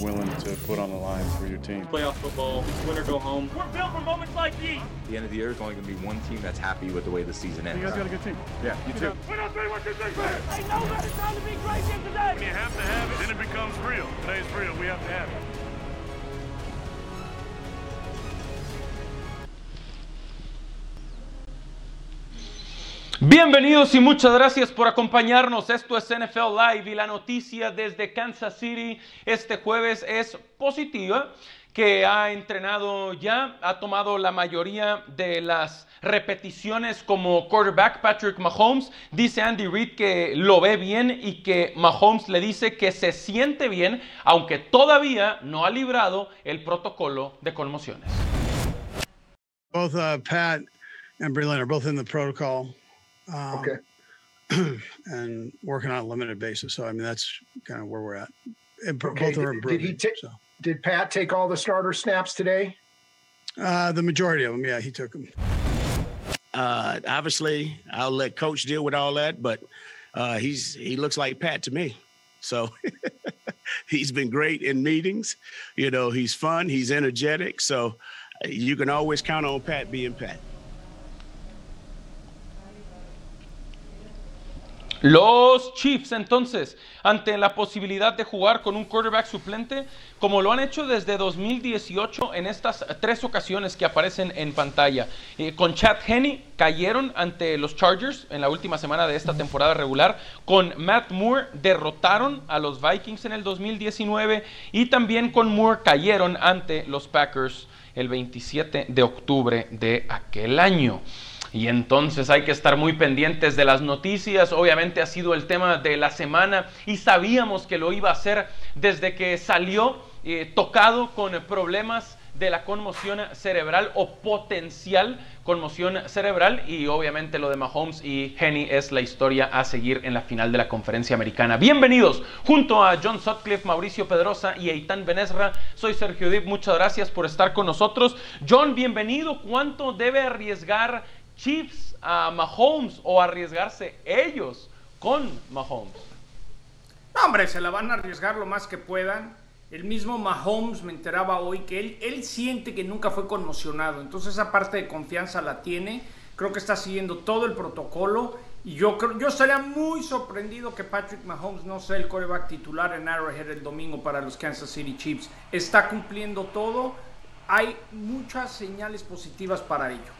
what are willing to put on the line for your team? Playoff football, win or go home. We're built for moments like these. At the end of the year, there's only going to be one team that's happy with the way the season ends. You guys got a good team. Yeah, you too. We're not three, one, two, three, four. Ain't no better time to be great than today. When you have to have it, then it becomes real. Today's real. We have to have it. Bienvenidos y muchas gracias por acompañarnos. Esto es NFL Live y la noticia desde Kansas City este jueves es positiva, que ha entrenado ya, ha tomado la mayoría de las repeticiones como quarterback Patrick Mahomes. Dice Andy Reid que lo ve bien y que Mahomes le dice que se siente bien, aunque todavía no ha librado el protocolo de conmociones. Both uh, Pat and Breland are both in the protocol. Um, Okay. and working on a limited basis. So I mean that's kind of where we're at. And Okay, both are did- did he improving. ta- so Did Pat take all the starter snaps today? uh, the majority of them, yeah, he took them. Uh, obviously, I'll let Coach deal with all that, but uh, he's he looks like Pat to me. So he's been great in meetings. You know, he's fun, he's energetic. So uh, you can always count on Pat being Pat. Los Chiefs entonces, ante la posibilidad de jugar con un quarterback suplente, como lo han hecho desde 2018 en estas tres ocasiones que aparecen en pantalla. Eh, con Chad Henney cayeron ante los Chargers en la última semana de esta temporada regular. Con Matt Moore derrotaron a los Vikings en el 2019 y también con Moore cayeron ante los Packers el 27 de octubre de aquel año. Y entonces hay que estar muy pendientes de las noticias. Obviamente ha sido el tema de la semana y sabíamos que lo iba a hacer desde que salió eh, tocado con problemas de la conmoción cerebral o potencial conmoción cerebral y obviamente lo de Mahomes y Henny es la historia a seguir en la final de la conferencia americana. Bienvenidos junto a John Sutcliffe, Mauricio Pedrosa y Eitan Benesra. Soy Sergio Dip, muchas gracias por estar con nosotros. John, bienvenido. ¿Cuánto debe arriesgar Chiefs a Mahomes o arriesgarse ellos con Mahomes? No, hombre, se la van a arriesgar lo más que puedan. El mismo Mahomes me enteraba hoy que él, él siente que nunca fue conmocionado. Entonces esa parte de confianza la tiene. Creo que está siguiendo todo el protocolo. Y yo, creo, yo estaría muy sorprendido que Patrick Mahomes no sea el coreback titular en Arrowhead el domingo para los Kansas City Chiefs. Está cumpliendo todo. Hay muchas señales positivas para ello.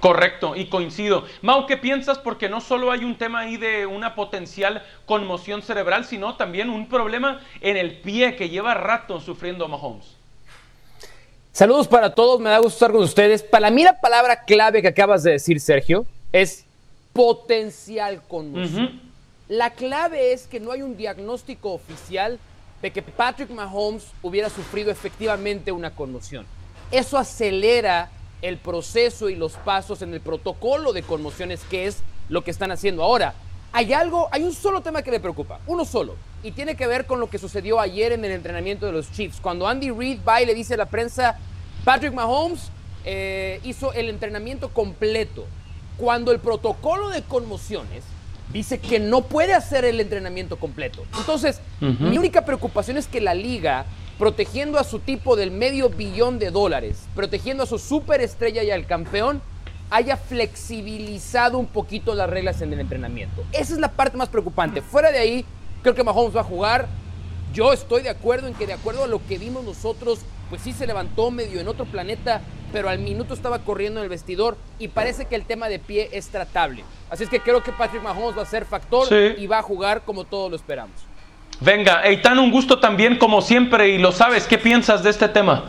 Correcto, y coincido. Mau, ¿qué piensas? Porque no solo hay un tema ahí de una potencial conmoción cerebral, sino también un problema en el pie que lleva rato sufriendo Mahomes. Saludos para todos, me da gusto estar con ustedes. Para mí la palabra clave que acabas de decir, Sergio, es potencial conmoción. La clave es que no hay un diagnóstico oficial de que Patrick Mahomes hubiera sufrido efectivamente una conmoción. Eso acelera el proceso y los pasos en el protocolo de conmociones, que es lo que están haciendo ahora. Hay algo, hay un solo tema que me preocupa, uno solo, y tiene que ver con lo que sucedió ayer en el entrenamiento de los Chiefs. Cuando Andy Reid va y le dice a la prensa, Patrick Mahomes eh, hizo el entrenamiento completo. Cuando el protocolo de conmociones dice que no puede hacer el entrenamiento completo. Entonces, mi única preocupación es que la liga, protegiendo a su tipo del medio billón de dólares, protegiendo a su superestrella y al campeón, haya flexibilizado un poquito las reglas en el entrenamiento. Esa es la parte más preocupante. Fuera de ahí, creo que Mahomes va a jugar. Yo estoy de acuerdo en que de acuerdo a lo que vimos nosotros, pues sí se levantó medio en otro planeta, pero al minuto estaba corriendo en el vestidor y parece que el tema de pie es tratable. Así es que creo que Patrick Mahomes va a ser factor Sí. y va a jugar como todos lo esperamos. Venga, Eitan, un gusto también como siempre y lo sabes, ¿qué piensas de este tema?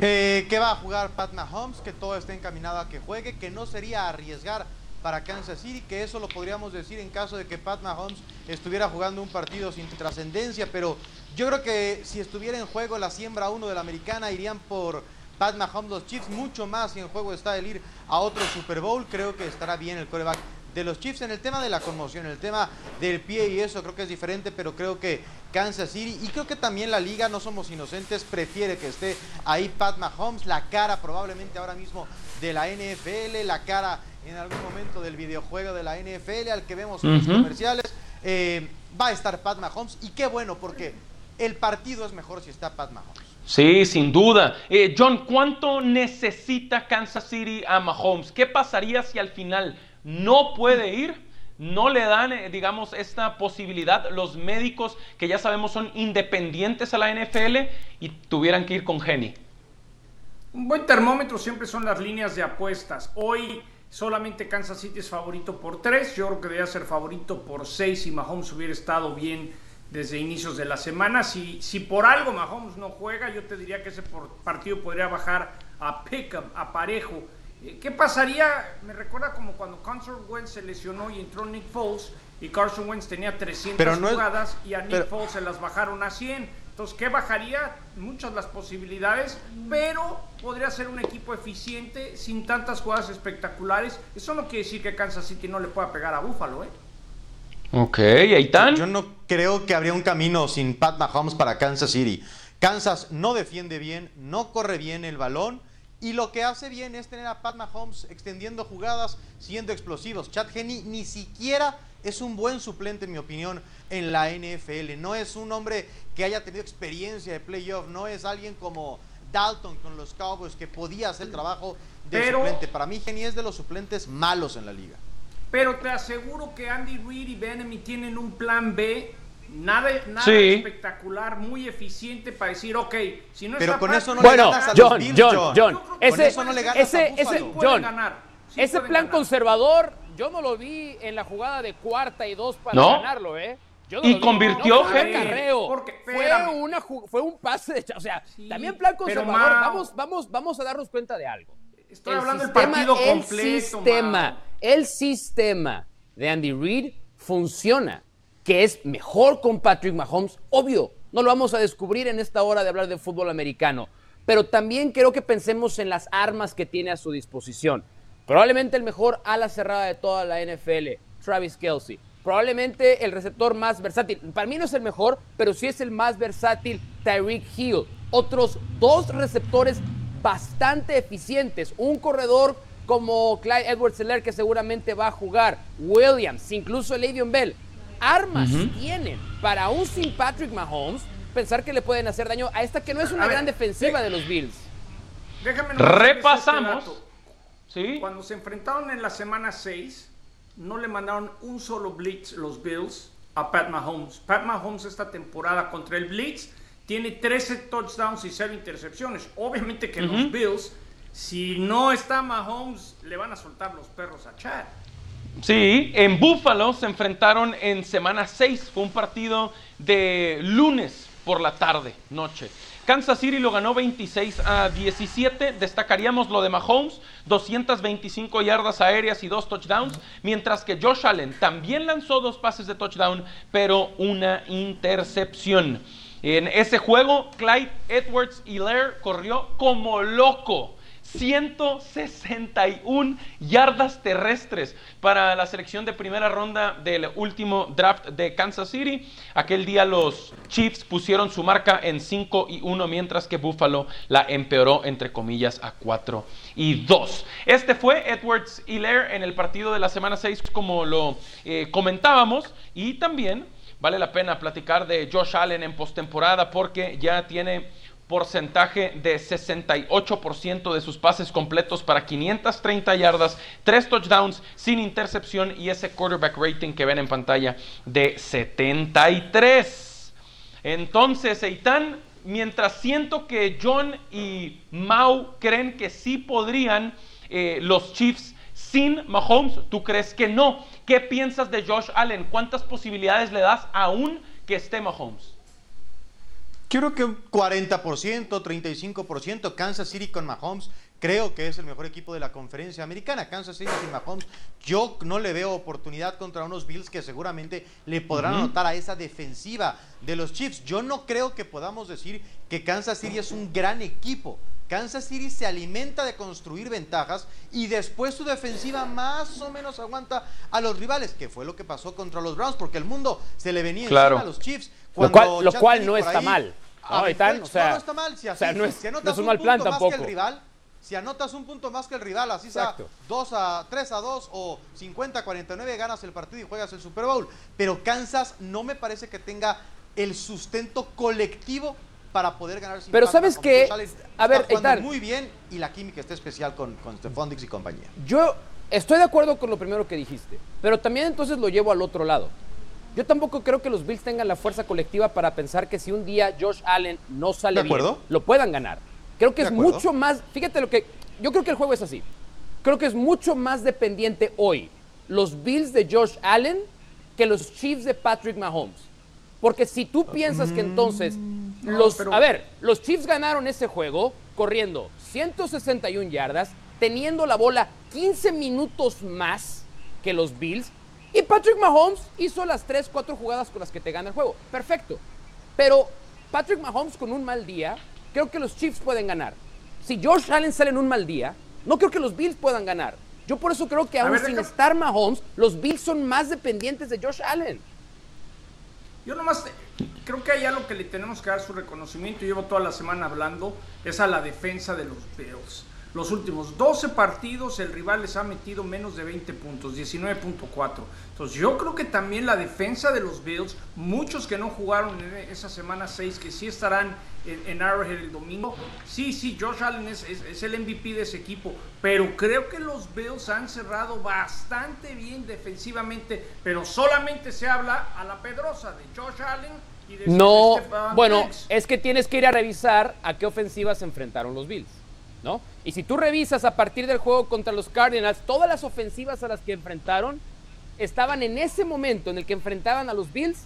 Eh, que va a jugar Pat Mahomes, que todo está encaminado a que juegue, que no sería arriesgar para Kansas City, que eso lo podríamos decir en caso de que Pat Mahomes estuviera jugando un partido sin trascendencia, pero yo creo que si estuviera en juego la siembra 1 de la americana irían por Pat Mahomes los Chiefs, mucho más si en juego está el ir a otro Super Bowl, creo que estará bien el coreback de los Chiefs en el tema de la conmoción, en el tema del pie y eso creo que es diferente, pero creo que Kansas City y creo que también la liga, no somos inocentes, prefiere que esté ahí Pat Mahomes, la cara probablemente ahora mismo de la NFL, la cara en algún momento del videojuego de la NFL al que vemos en los comerciales, eh, va a estar Pat Mahomes y qué bueno porque el partido es mejor si está Pat Mahomes. Sí, sin duda. Eh, John, ¿cuánto necesita Kansas City a Mahomes? ¿Qué pasaría si al final no puede ir? No le dan, eh, digamos, esta posibilidad los médicos que ya sabemos son independientes a la NFL y tuvieran que ir con Jenny. Un buen termómetro siempre son las líneas de apuestas. Hoy solamente Kansas City es favorito por 3. Yo creo que debería ser favorito por 6 si Mahomes hubiera estado bien desde inicios de la semana. Si, si por algo Mahomes no juega, yo te diría que ese partido podría bajar a Pickham, a parejo. Eh, ¿Qué pasaría? Me recuerda como cuando Carson Wentz se lesionó y entró Nick Foles y Carson Wentz tenía 300 jugadas y a Nick Foles se las bajaron a 100. Entonces, ¿qué bajaría? Muchas las posibilidades, pero podría ser un equipo eficiente sin tantas jugadas espectaculares. Eso no quiere decir que Kansas City no le pueda pegar a Buffalo, ¿eh? Ok, Aitán. Yo no creo que habría un camino sin Pat Mahomes para Kansas City. Kansas no defiende bien, no corre bien el balón y lo que hace bien es tener a Pat Mahomes extendiendo jugadas, siendo explosivos. Chad Henney ni siquiera es un buen suplente, en mi opinión, en la NFL. No es un hombre que haya tenido experiencia de playoff, no es alguien como Dalton con los Cowboys que podía hacer el trabajo de suplente. Para mí, Henney es de los suplentes malos en la liga. Pero te aseguro que Andy Reid y Benemy tienen un plan B Nada, nada espectacular, muy eficiente para decir, ok, si no Pero está con eso no bueno, le ganas a John, los Bills, John, John, ese, eso no le ganas ese, a ese, Buffalo. John, ganar, sí ese plan ganar. conservador, yo no lo vi en la jugada de cuarta y dos para ¿No? ganarlo, ¿eh? Yo Y vi. convirtió no, fue un Henry. acarreo. Porque, fue, una, fue un pase de... O sea, Sí, también plan conservador. Vamos, vamos, vamos a darnos cuenta de algo. Estoy hablando del sistema- partido el completo, sistema, el sistema de Andy Reid funciona, que es mejor con Patrick Mahomes, obvio, no lo vamos a descubrir en esta hora de hablar de fútbol americano, pero también quiero que pensemos en las armas que tiene a su disposición. Probablemente el mejor ala cerrada de toda la NFL, Travis Kelsey. Probablemente el receptor más versátil. Para mí no es el mejor, pero sí es el más versátil, Tyreek Hill. Otros dos receptores bastante eficientes. Un corredor como Clyde edwards helaire que seguramente va a jugar. Williams, incluso Le'Veon Bell. Armas tienen para aún sin Patrick Mahomes pensar que le pueden hacer daño a esta que no es una A ver, gran defensiva de los Bills. Déjame decirles Repasamos. este. Cuando se enfrentaron en la semana 6, no le mandaron un solo blitz los Bills a Pat Mahomes. Pat Mahomes esta temporada contra el blitz tiene 13 touchdowns y 0 intercepciones. Obviamente que los Bills, si no está Mahomes, le van a soltar los perros a Chad. Sí, en Buffalo se enfrentaron en semana 6. Fue un partido de lunes por la tarde, noche. Kansas City lo ganó 26 a 17. Destacaríamos lo de Mahomes, 225 yardas aéreas y dos touchdowns, mientras que Josh Allen también lanzó dos pases de touchdown, pero una intercepción. En ese juego, Clyde Edwards Hilaire corrió como loco. 161 yardas terrestres para la selección de primera ronda del último draft de Kansas City. Aquel día los Chiefs pusieron su marca en 5 y 1, mientras que Buffalo la empeoró entre comillas a 4 y 2. Este fue Edwards Hilaire en el partido de la semana 6, como lo eh, comentábamos, y también vale la pena platicar de Josh Allen en postemporada porque ya tiene porcentaje de 68% de sus pases completos para 530 yardas, 3 touchdowns sin intercepción y ese quarterback rating que ven en pantalla de 73. Entonces, Eitan, mientras siento que John y Mau creen que sí podrían eh, los Chiefs sin Mahomes, ¿tú crees que no? ¿Qué piensas de Josh Allen? ¿Cuántas posibilidades le das aún que esté Mahomes? Creo que un 40%, 35%, Kansas City con Mahomes, creo que es el mejor equipo de la conferencia americana. Kansas City sin Mahomes, yo no le veo oportunidad contra unos Bills que seguramente le podrán anotar a esa defensiva de los Chiefs. Yo no creo que podamos decir que Kansas City es un gran equipo. Kansas City se alimenta de construir ventajas y después su defensiva más o menos aguanta a los rivales, que fue lo que pasó contra los Browns, porque el mundo se le venía Claro. encima a los Chiefs. Lo cual, lo no está ahí- mal. Ah, ¿no, no, O sea, no está mal. Si, o así, sea, no es, si anotas no es un mal plan punto más tampoco. que el rival, si anotas un punto más que el rival, así Exacto. sea 2 a 3 a 2 o 50 a 49, ganas el partido y juegas el Super Bowl. Pero Kansas no me parece que tenga el sustento colectivo para poder ganar sin Pero ¿sabes Allen A ver, Eitan. muy bien y la química está especial con, con Stephon y compañía. Yo estoy de acuerdo con lo primero que dijiste, pero también entonces lo llevo al otro lado. Yo tampoco creo que los Bills tengan la fuerza colectiva para pensar que si un día Josh Allen no sale bien, lo puedan ganar. Creo que De es acuerdo. mucho más, fíjate lo que, yo creo que el juego es así. Creo que es mucho más dependiente hoy los Bills de Josh Allen que los Chiefs de Patrick Mahomes. Porque si tú piensas que entonces los, pero- a ver, los Chiefs ganaron ese juego corriendo 161 yardas, teniendo la bola 15 minutos más que los Bills y Patrick Mahomes hizo las 3, 4 jugadas con las que te gana el juego. Perfecto. Pero Patrick Mahomes con un mal día, creo que los Chiefs pueden ganar. Si Josh Allen sale en un mal día, no creo que los Bills puedan ganar. Yo por eso creo que aún ver, sin estar Mahomes, los Bills son más dependientes de Josh Allen. Yo nomás creo que allá lo que le tenemos que dar su reconocimiento, y llevo toda la semana hablando, es a la defensa de los Bills. Los últimos 12 partidos el rival les ha metido menos de 20 puntos, 19.4. Entonces yo creo que también la defensa de los Bills, muchos que no jugaron en esa semana 6, que sí estarán en, Arrowhead el domingo, sí, sí, Josh Allen es, es- es el MVP de ese equipo, pero creo que los Bills han cerrado bastante bien defensivamente, pero solamente se habla a la pedrosa de Josh Allen y de No, Stephon bueno, Diggs. es que tienes que ir a revisar a qué ofensivas se enfrentaron los Bills, ¿no? Y si tú revisas a partir del juego contra los Cardinals, todas las ofensivas a las que enfrentaron estaban en ese momento en el que enfrentaban a los Bills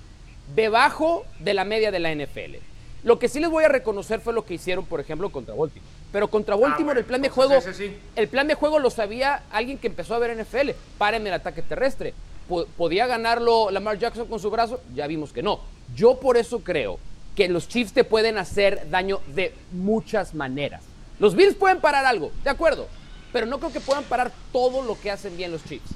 debajo de la media de la NFL. Lo que sí les voy a reconocer fue lo que hicieron, por ejemplo, contra Baltimore. Pero contra Baltimore bueno, el plan de juego, sí. el plan de juego lo sabía alguien que empezó a ver NFL. Párenme el ataque terrestre. Po- ¿Podía ganarlo Lamar Jackson con su brazo? Ya vimos que no. Yo por eso creo que los Chiefs te pueden hacer daño de muchas maneras. Los Bills pueden parar algo, de acuerdo. Pero no creo que puedan parar todo lo que hacen bien los Chiefs.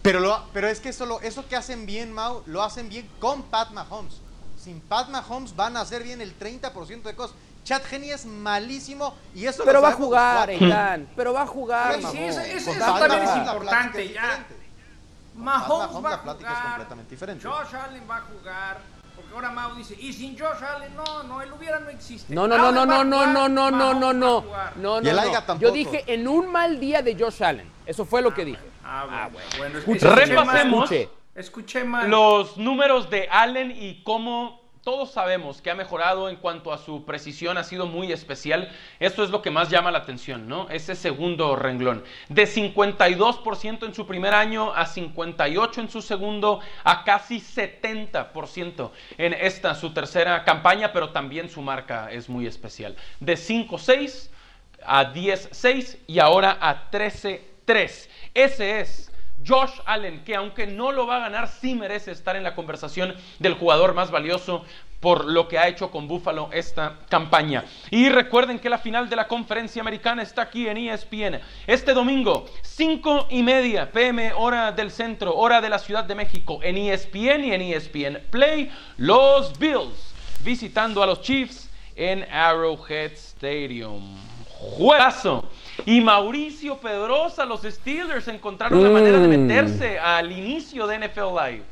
Pero, lo, pero es que eso, lo- eso que hacen bien, Mau, lo hacen bien con Pat Mahomes. Sin Pat Mahomes van a hacer bien el 30% de cosas. Chad Henney es malísimo y eso Pero lo va a jugar. Eitan. Pero va a jugar, Sí, sí, Mahomes. eso- eso- también es Mahomes la importante, ya. Mahomes, Mahomes va la a plática es jugar, completamente diferente. Josh Allen va a jugar, ahora Mau dice, y sin Josh Allen, no, no, el hubiera no existe. No, no, no, no, no, no, no, no, no, no, no. No, no, Yo dije en un mal día de Josh Allen. Eso fue lo que dije. Ah, bueno, escuché repasemos. Escuché mal. Los números de Allen y cómo todos sabemos que ha mejorado en cuanto a su precisión, ha sido muy especial. Esto es lo que más llama la atención, ¿no? Ese segundo renglón. De 52% en su primer año a 58% en su segundo, a casi 70% en esta, su tercera campaña, pero también su marca es muy especial. De 5-6 a 10-6 y ahora a 13-3. Ese es Josh Allen, que aunque no lo va a ganar, sí merece estar en la conversación del jugador más valioso por lo que ha hecho con Buffalo esta campaña. Y recuerden que la final de la conferencia americana está aquí en ESPN. Este domingo, 5 y media pm, hora del centro, hora de la Ciudad de México, en ESPN y en ESPN Play, los Bills visitando a los Chiefs en Arrowhead Stadium. Juegazo. Y Mauricio Pedrosa, los Steelers encontraron la manera de Mm. meterse al inicio de NFL Live.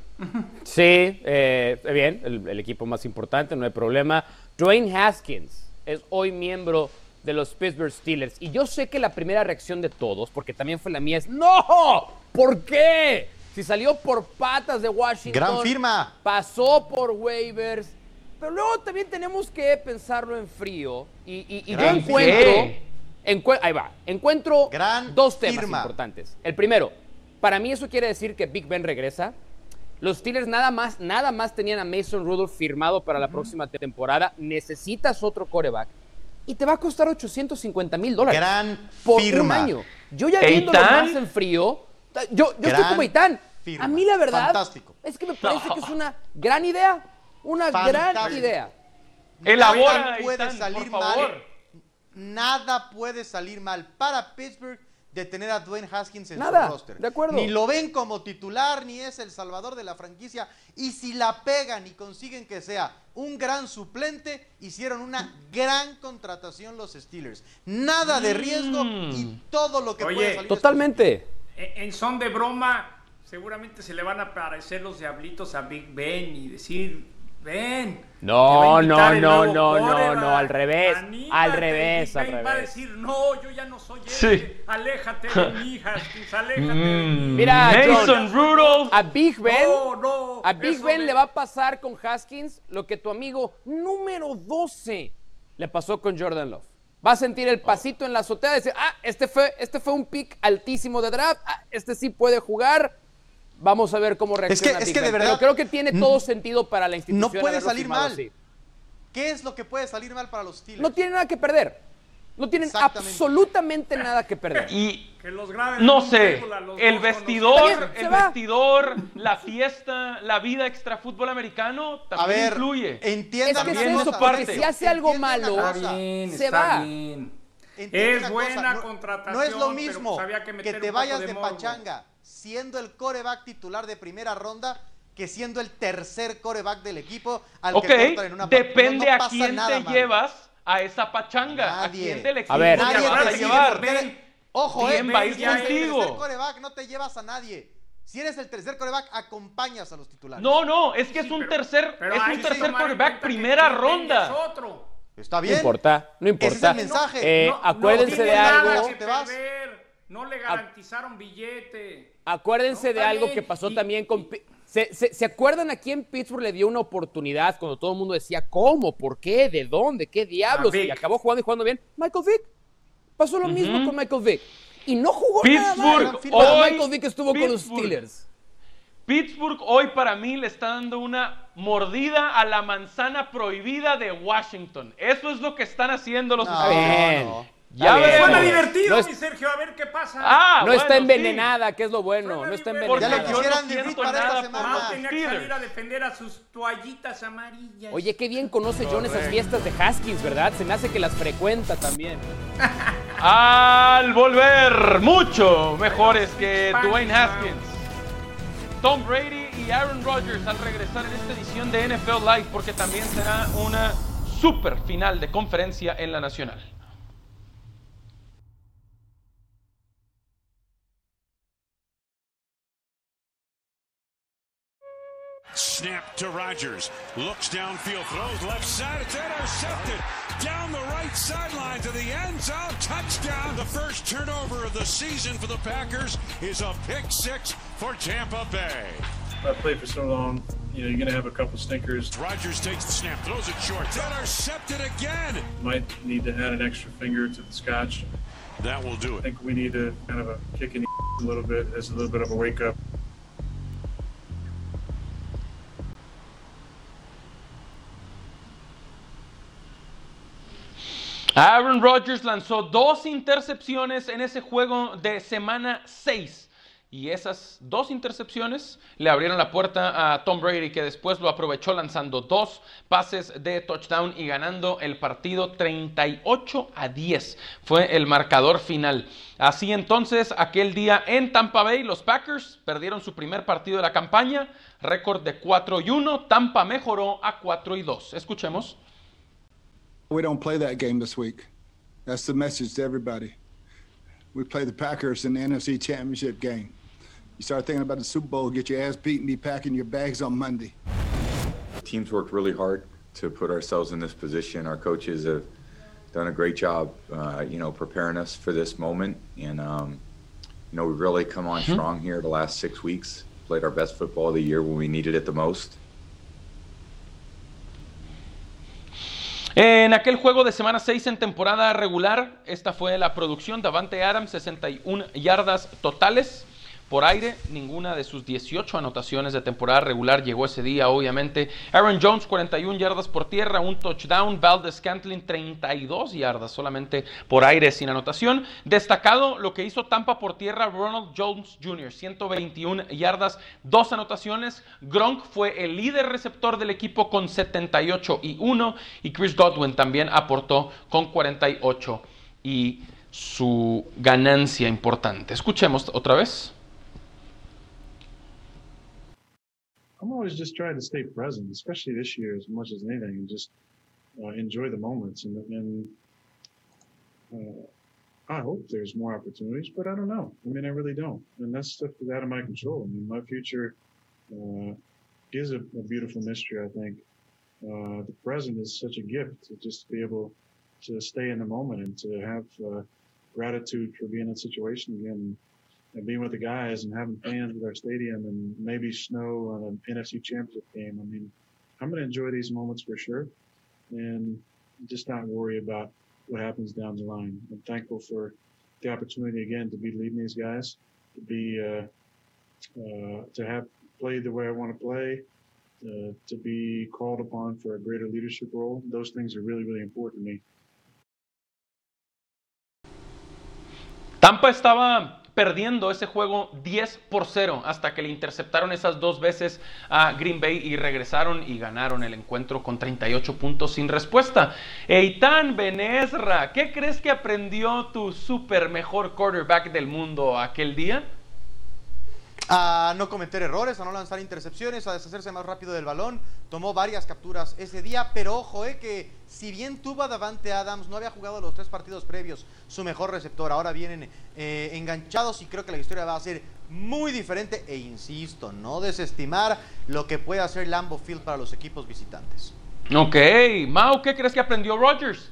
Sí, eh, bien, el, el equipo más importante, no hay problema. Dwayne Haskins es hoy miembro de los Pittsburgh Steelers. Y yo sé que la primera reacción de todos, porque también fue la mía, es ¡No! ¿Por qué? Si salió por patas de Washington. Gran firma. Pasó por waivers. Pero luego también tenemos que pensarlo en frío. Y, y- y yo encuentro. Ahí va. Encuentro Gran dos temas firma. importantes. El primero, para mí eso quiere decir que Big Ben regresa. Los Steelers nada más, nada más tenían a Mason Rudolph firmado para la próxima temporada. Necesitas otro coreback. Y te va a costar 850 mil dólares. Gran por firma. un año. Yo ya viéndolo más en frío, yo, yo estoy como Itán. firma. A mí la verdad Fantástico. es que me parece que es una gran idea. Una gran idea. Elabora, Nada puede salir por favor. mal. Nada puede salir mal para Pittsburgh de tener a Dwayne Haskins en Nada, su roster. de acuerdo. Ni lo ven como titular, ni es el salvador de la franquicia. Y si la pegan y consiguen que sea un gran suplente, hicieron una gran contratación los Steelers. Nada de riesgo y todo lo que Oye, puede salir. Totalmente. En, en son de broma, seguramente se le van a aparecer los diablitos a Big Ben y decir Ven. No, no, no, no, no, no, al revés, Anímate, al revés, al Ben va a revés. decir, no, yo ya no soy él. Sí. Aléjate de mí, Haskins, aléjate de mí. Mm, Mira, Mason John, Rudolph. a Big Ben, No, no, a Big Ben le va a pasar con Haskins lo que tu amigo número 12 le pasó con Jordan Love. Va a sentir el pasito en la azotea, decir, ah, este fue, este fue un pick altísimo de draft, ah, este sí puede jugar. Vamos a ver cómo reacciona es Big que de verdad, Pero creo que tiene todo sentido para la institución. No puede salir mal. así. ¿Qué es lo que puede salir mal para los Steelers? No tiene nada que perder. No tienen absolutamente nada que perder. Y Que los graben no sé, a los el vestidor, el va. vestidor, la fiesta, la vida extra fútbol americano A también ver, influye. entiendan Es que es eso, parte. si hace algo malo, bien, se está va. bien. Es buena no- contratación, No es lo mismo pues, había que que, te vayas de de, morbo. pachanga siendo el coreback titular de primera ronda que siendo el tercer coreback del equipo al Ok, que cortan en una depende No a pasa quién nada te llevas a esa pachanga. Nadie. A quién del equipo A ver. te Nadie vas a te sigue llevar. porque Ojo, ¿Quién eh, va a ir si eres el contigo? tercer coreback no te llevas a nadie. Si eres el tercer coreback, acompañas a los titulares. No, no, es que es un pero- tercer, pero es un tercer que primera ronda. es otro. Está No bien. importa, no Ese es importa. el mensaje. Eh, No- acuérdense no de algo. que Te vas. perder. No le garantizaron billete. Acuérdense No, de algo que pasó y- también con... ¿Se, se, se acuerdan a quién Pittsburgh le dio una oportunidad cuando todo el mundo decía cómo, por qué, de dónde, qué diablos? Y acabó jugando y jugando bien. Michael Vick. Pasó lo mismo con Michael Vick. Y no jugó nada. Pittsburgh cuando hoy- Michael Vick estuvo con los Pittsburgh. Steelers. Pittsburgh hoy para mí le está dando una mordida a la manzana prohibida de Washington. Eso es lo que están haciendo los No, Steelers. Bien. no. Ya veremos. Suena divertido, No es- mi Sergio, a ver qué pasa. Ah, no está bueno, sí. envenenada, que es lo bueno. Suena No está. Porque Ya lo envenenada. no quisieran vivir para esta nada semana. tenía que salir a defender a sus toallitas amarillas. Oye, qué bien conoce John esas fiestas de Haskins, ¿verdad? Se me hace que las frecuenta también. Al volver, mucho mejores que Dwayne. Haskins. Tom Brady y Aaron Rodgers al regresar en esta edición de NFL Live porque también será una super final de conferencia en la nacional. Snap to Rodgers. Looks downfield, throws left side. It's intercepted. Down the right sideline to the end zone. Touchdown. The first turnover of the season for the Packers is a pick six for Tampa Bay. I played for so long, you know, you're going to have a couple stinkers. Rodgers takes the snap, throws it short. It's intercepted again. Might need to add an extra finger to the scotch. That will do it. I think we need a kind of a kick in the a little bit as a little bit of a wake up. Aaron Rodgers lanzó dos intercepciones en ese juego de semana 6. Y esas dos intercepciones le abrieron la puerta a Tom Brady, que después lo aprovechó lanzando dos pases de touchdown y ganando el partido 38 a 10. Fue el marcador final. Así entonces, aquel día en Tampa Bay, los Packers perdieron su primer partido de la campaña, récord de 4 y 1. Tampa mejoró a 4 y 2. Escuchemos. We don't play that game this week. That's the message to everybody. We play the Packers in the NFC Championship game. You start thinking about the Super Bowl, get your ass beat, and be packing your bags on Monday. Teams worked really hard to put ourselves in this position. Our coaches have done a great job, uh, you know, preparing us for this moment. And, um, you know, we've really come on strong here the last six weeks. Played our best football of the year when we needed it the most. En aquel juego de semana 6 en temporada regular, esta fue la producción. Davante Adams, 61 yardas totales por aire. Ninguna de sus 18 anotaciones de temporada regular llegó ese día, obviamente. Aaron Jones, 41 yardas por tierra, un touchdown. Valdez Scantling, 32 yardas solamente por aire sin anotación. Destacado lo que hizo Tampa por tierra, Ronald Jones Jr., 121 yardas, dos anotaciones. Gronk fue el líder receptor del equipo con 78 y 1. Y Chris Godwin también aportó con 48 y su ganancia importante. Escuchemos otra vez. I'm always just trying to stay present, especially this year as much as anything, and just uh, enjoy the moments. And, and uh, I hope there's more opportunities, but I don't know. I mean, I really don't. And that's stuff that's out of my control. I mean, my future uh, is a, a beautiful mystery, I think. uh, the present is such a gift to just be able to stay in the moment and to have uh, gratitude for being in a situation again and being with the guys and having fans at our stadium and maybe snow on an NFC championship game. I mean, I'm going to enjoy these moments for sure and just not worry about what happens down the line. I'm thankful for the opportunity again to be leading these guys, to be, uh, uh, to have played the way I want to play, uh, to be called upon for a greater leadership role. Those things are really, really important to me. Tampa estaba perdiendo ese juego 10 por 0 hasta que le interceptaron esas dos veces a Green Bay y regresaron y ganaron el encuentro con 38 puntos sin respuesta. Eitan Benesra, ¿qué crees que aprendió tu super mejor quarterback del mundo aquel día? A no cometer errores, a no lanzar intercepciones, a deshacerse más rápido del balón. Tomó varias capturas ese día, pero ojo, eh, que si bien tuvo a Davante Adams, no había jugado los tres partidos previos, su mejor receptor, ahora vienen eh, enganchados y creo que la historia va a ser muy diferente e insisto, no desestimar lo que puede hacer Lambo Field para los equipos visitantes. Ok, Mau, ¿qué crees que aprendió Rodgers?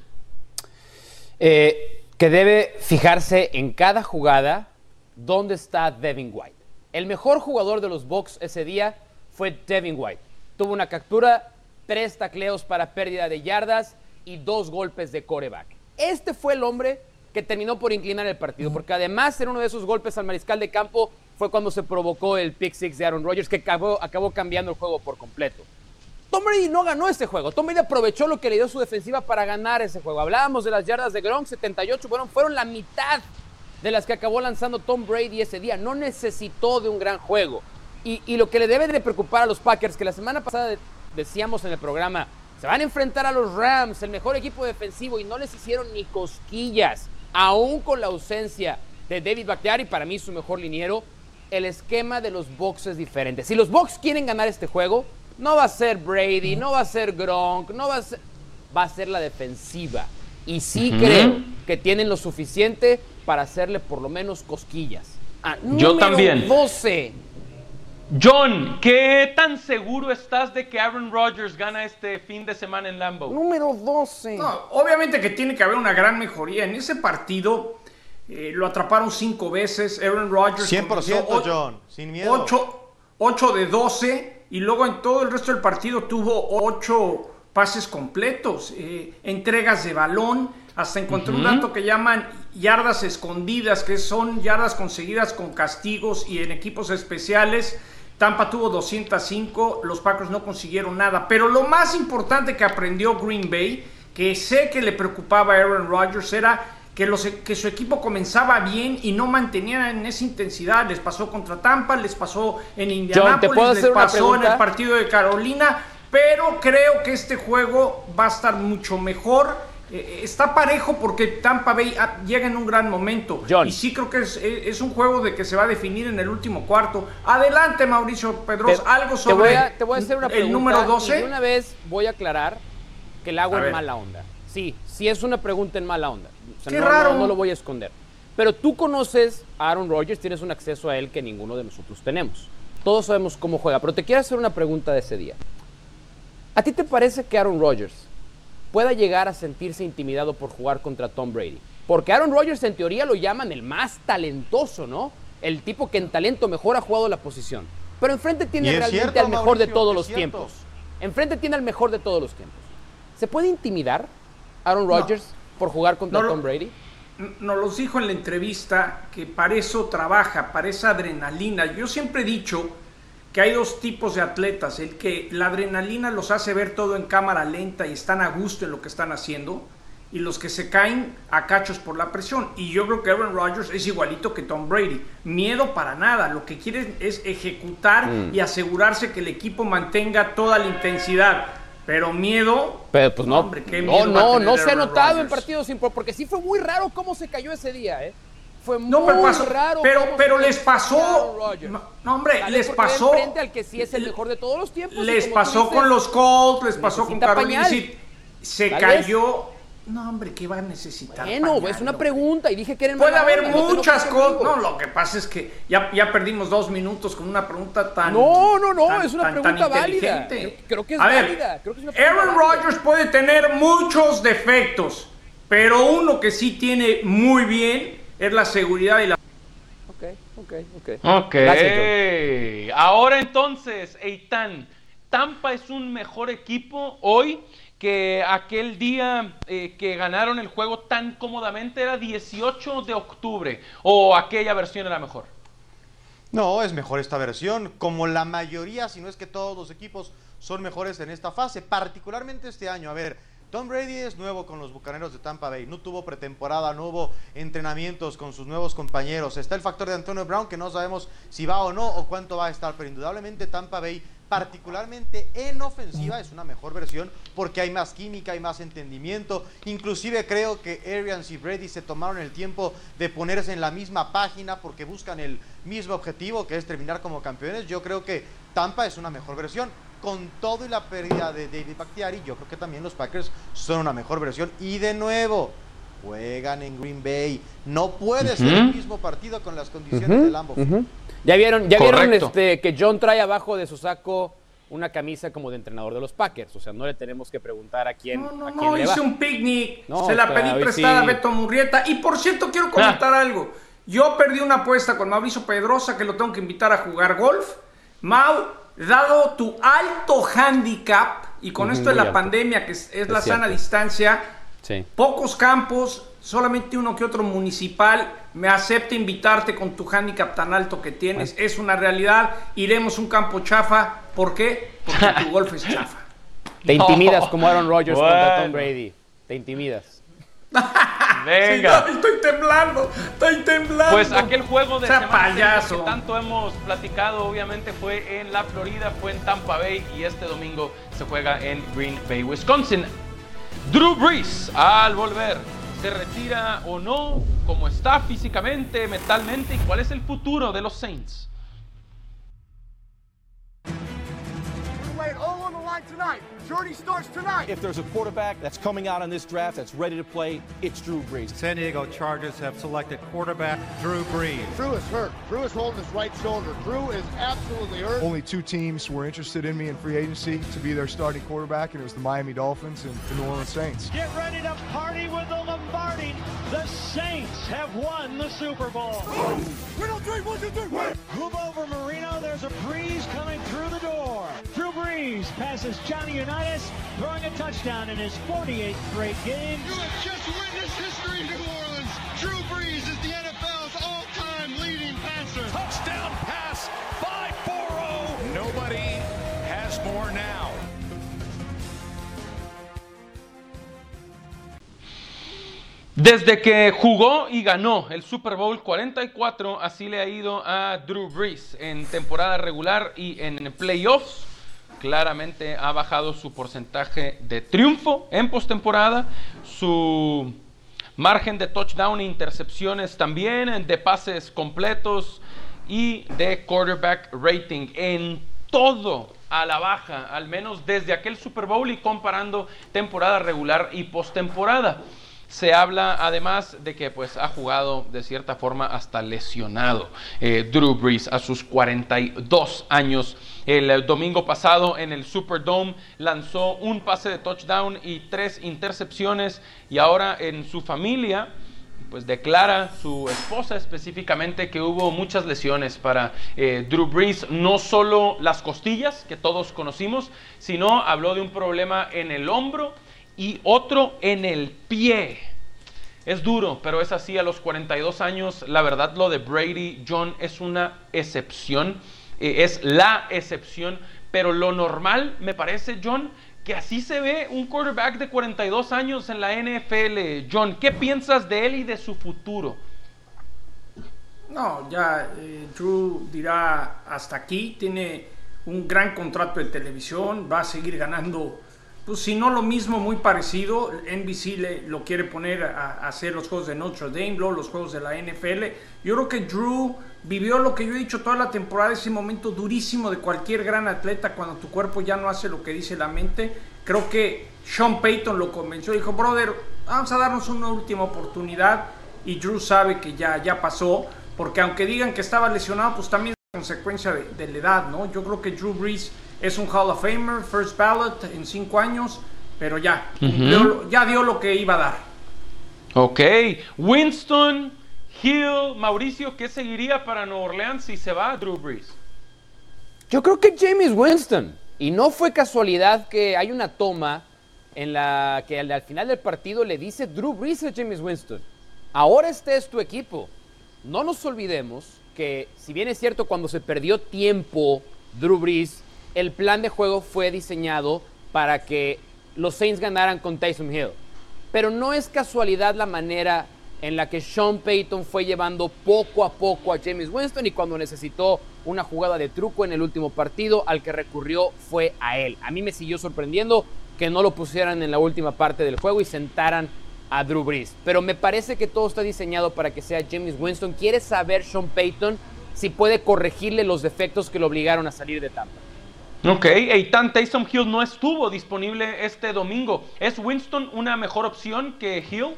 Eh, que debe fijarse en cada jugada dónde está Devin White. El mejor jugador de los Bucks ese día fue Devin White. Tuvo una captura, tres tacleos para pérdida de yardas y dos golpes de coreback. Este fue el hombre que terminó por inclinar el partido, porque además en uno de esos golpes al mariscal de campo fue cuando se provocó el pick six de Aaron Rodgers, que acabó, acabó cambiando el juego por completo. Tom Brady no ganó ese juego. Tom Brady aprovechó lo que le dio su defensiva para ganar ese juego. Hablábamos de las yardas de Gronk, 78, bueno, fueron la mitad de las que acabó lanzando Tom Brady ese día. No necesitó de un gran juego. Y, lo que le debe de preocupar a los Packers, que la semana pasada decíamos en el programa, se van a enfrentar a los Rams, el mejor equipo defensivo, y no les hicieron ni cosquillas, aún con la ausencia de David Bakhtiari, para mí su mejor liniero, el esquema de los Bucks es diferente. Si los Bucks quieren ganar este juego, no va a ser Brady, no va a ser Gronk, no va a ser, va a ser la defensiva. Y sí creo que tienen lo suficiente para hacerle por lo menos cosquillas. Ah, Yo también. 12. John, ¿qué tan seguro estás de que Aaron Rodgers gana este fin de semana en Lambeau? Número 12. No, obviamente que tiene que haber una gran mejoría. En ese partido eh, lo atraparon cinco veces. Aaron Rodgers. 100% John, sin miedo. 8, de 12 y luego en todo el resto del partido tuvo 8 pases completos, eh, entregas de balón. Hasta encontré un dato que llaman yardas escondidas, que son yardas conseguidas con castigos y en equipos especiales. Tampa tuvo 205, los Packers no consiguieron nada. Pero lo más importante que aprendió Green Bay, que sé que le preocupaba a Aaron Rodgers, era que, los, que su equipo comenzaba bien y no mantenían en esa intensidad. Les pasó contra Tampa, les pasó en Indianapolis, les pasó en el partido de Carolina. Pero creo que este juego va a estar mucho mejor eh, está parejo porque Tampa Bay ah, llega en un gran momento. Y sí creo que eh, es, un juego de que se va a definir en el último cuarto. Adelante, Mauricio Pedros, algo sobre te voy a, hacer una el número 12. Y una vez voy a aclarar que el agua es mala onda. Sí, sí es una pregunta en mala onda. Qué raro. No, lo voy a esconder. Pero tú conoces a Aaron Rodgers, tienes un acceso a él que ninguno de nosotros tenemos. Todos sabemos cómo juega, pero te quiero hacer una pregunta de ese día. ¿A ti te parece que Aaron Rodgers pueda llegar a sentirse intimidado por jugar contra Tom Brady. Porque Aaron Rodgers en teoría lo llaman el más talentoso, ¿no? El tipo que en talento mejor ha jugado la posición. Pero enfrente tiene realmente al mejor de todos los tiempos. Enfrente tiene al mejor de todos los tiempos. ¿Se puede intimidar Aaron Rodgers por jugar contra Tom Brady? Nos lo dijo en la entrevista que para eso trabaja, para esa adrenalina. Yo siempre he dicho que hay dos tipos de atletas, el que la adrenalina los hace ver todo en cámara lenta y están a gusto en lo que están haciendo, y los que se caen a cachos por la presión. Y yo creo que Aaron Rodgers es igualito que Tom Brady. Miedo para nada, lo que quiere es ejecutar mm. y asegurarse que el equipo mantenga toda la intensidad. Pero miedo. Pero pues no, no, no, no se ha notado en partidos porque sí fue muy raro cómo se cayó ese día, ¿eh? Fue muy pero raro. Pero, pero les pasó. No, hombre, les pasó. Frente al que sí es el mejor de todos los tiempos. Les pasó con los Colts, les pasó con Carolina. Se cayó. No, hombre, ¿qué va a necesitar? Bueno, pañal, es una pregunta y dije que eran Puede haber onda, no muchas enojes cosas. No, lo que pasa es que ya, ya perdimos dos minutos con una pregunta tan. No, no, no, tan- es una tan- tan pregunta válida. Creo- creo que es A ver, válida, creo que es una pregunta Aaron. Rodgers puede tener muchos defectos, pero uno que sí tiene muy bien es la seguridad y la. Ok, ok, ok. Ok. Gracias. Ahora entonces, Eitan, Tampa es un mejor equipo hoy que aquel día eh, que ganaron el juego tan cómodamente era 18 de octubre o aquella versión era mejor. No, es mejor esta versión, como la mayoría, si no es que todos los equipos son mejores en esta fase, particularmente este año. A ver, Tom Brady es nuevo con los Bucaneros de Tampa Bay, no tuvo pretemporada, no hubo entrenamientos con sus nuevos compañeros. Está el factor de Antonio Brown, que no sabemos si va o no o cuánto va a estar, pero indudablemente Tampa Bay, particularmente en ofensiva, es una mejor versión porque hay más química, hay más entendimiento. Inclusive creo que Arians y Brady se tomaron el tiempo de ponerse en la misma página porque buscan el mismo objetivo, que es terminar como campeones. Yo creo que Tampa es una mejor versión. Con todo y la pérdida de David Bakhtiari, yo creo que también los Packers son una mejor versión. Y de nuevo, juegan en Green Bay. No puede ser el mismo partido con las condiciones Ujú, de Lambeau Field. ujú. Ya vieron, ya vieron este, que John trae abajo de su saco una camisa como de entrenador de los Packers. O sea, no le tenemos que preguntar a quién, No, no, a quién no, le hice va. un picnic. No, se la pedí prestada sí. a Beto Murrieta. Y por cierto, quiero comentar algo. Yo perdí una apuesta con Mauricio Pedrosa que lo tengo que invitar a jugar golf. Mau, dado tu alto handicap y con esto de la alto. pandemia, que es, es la cierto. sana distancia, Sí. pocos campos, solamente uno que otro municipal, me acepta invitarte con tu handicap tan alto que tienes. Es una realidad. Iremos un campo chafa. ¿Por qué? Porque tu golf es chafa. Te intimidas como Aaron Rodgers contra Tom. Brady. Te intimidas. Venga. Sí, estoy temblando, estoy temblando. Pues aquel juego de Sea Semana Santa payaso. que tanto hemos platicado, obviamente fue en la Florida, fue en Tampa Bay y este domingo se juega en Green Bay, Wisconsin. Drew Brees, al volver, ¿se retira o no? ¿Cómo está físicamente, mentalmente? ¿Y cuál es el futuro de los Saints? Tonight. Journey starts tonight. If there's a quarterback that's coming out on this draft that's ready to play, it's Drew Brees. San Diego Chargers have selected quarterback Drew Brees. Drew is hurt. Drew is holding his right shoulder. Drew is absolutely hurt. Only two teams were interested in me in free agency to be their starting quarterback, and it was the Miami Dolphins and the New Orleans Saints. Get ready to party with the Lombardi. The Saints have won the Super Bowl. We don't three, one, two, three, one. Move over, Marino. There's a breeze coming through the door. Drew Brees passes Johnny Unitas, throwing a touchdown in his 48th straight game. You have just witnessed history in New Orleans. Drew Brees is the NFL's all-time leading passer. Touchdown pass by Burrow. Nobody has more now. Desde que jugó y ganó el Super Bowl 44, así le ha ido a Drew Brees en temporada regular y en playoffs. Claramente ha bajado su porcentaje de triunfo en postemporada, su margen de touchdown e intercepciones también, de pases completos y de quarterback rating. En todo a la baja, al menos desde aquel Super Bowl y comparando temporada regular y postemporada. Se habla además de que pues ha jugado de cierta forma hasta lesionado eh, Drew Brees a sus 42 años. El domingo pasado en el Superdome lanzó un pase de touchdown y tres intercepciones y ahora en su familia pues declara su esposa específicamente que hubo muchas lesiones para eh, Drew Brees, no solo las costillas que todos conocimos, sino habló de un problema en el hombro y otro en el pie. Es duro, pero es así a los 42 años. La verdad, lo de Brady John es una excepción, eh, es la excepción, pero lo normal me parece, John, que así se ve un quarterback de 42 años en la NFL. John, ¿qué piensas de él y de su futuro? No, ya eh, Drew dirá hasta aquí, tiene un gran contrato de televisión, va a seguir ganando, pues si no lo mismo, muy parecido. NBC le, lo quiere poner a, a hacer los juegos de Notre Dame, luego los juegos de la NFL. Yo creo que Drew vivió lo que yo he dicho toda la temporada, ese momento durísimo de cualquier gran atleta cuando tu cuerpo ya no hace lo que dice la mente. Creo que Sean Payton lo convenció, dijo, brother, vamos a darnos una última oportunidad y Drew sabe que ya, ya pasó, porque aunque digan que estaba lesionado, pues también es consecuencia de, de la edad, ¿no? Yo creo que Drew Brees es un Hall of Famer, first ballot en cinco años, pero ya, cumplió- ya dio lo que iba a dar. Ok, Winston, Hill, Mauricio, ¿qué seguiría para Nueva Orleans si se va Drew Brees? Yo creo que James Winston. Y no fue casualidad que hay una toma en la que al, al final del partido le dice Drew Brees a James Winston. Ahora este es tu equipo. No nos olvidemos que, si bien es cierto, cuando se perdió tiempo Drew Brees, el plan de juego fue diseñado para que los Saints ganaran con Tyson Hill. Pero no es casualidad la manera en la que Sean Payton fue llevando poco a poco a James Winston y cuando necesitó una jugada de truco en el último partido, al que recurrió fue a él. A mí me siguió sorprendiendo que no lo pusieran en la última parte del juego y sentaran a Drew Brees. Pero me parece que todo está diseñado para que sea James Winston. Quiere saber Sean Payton si puede corregirle los defectos que lo obligaron a salir de Tampa. Ok, Eitan Taysom Hill no estuvo disponible este domingo. ¿Es Winston una mejor opción que Hill?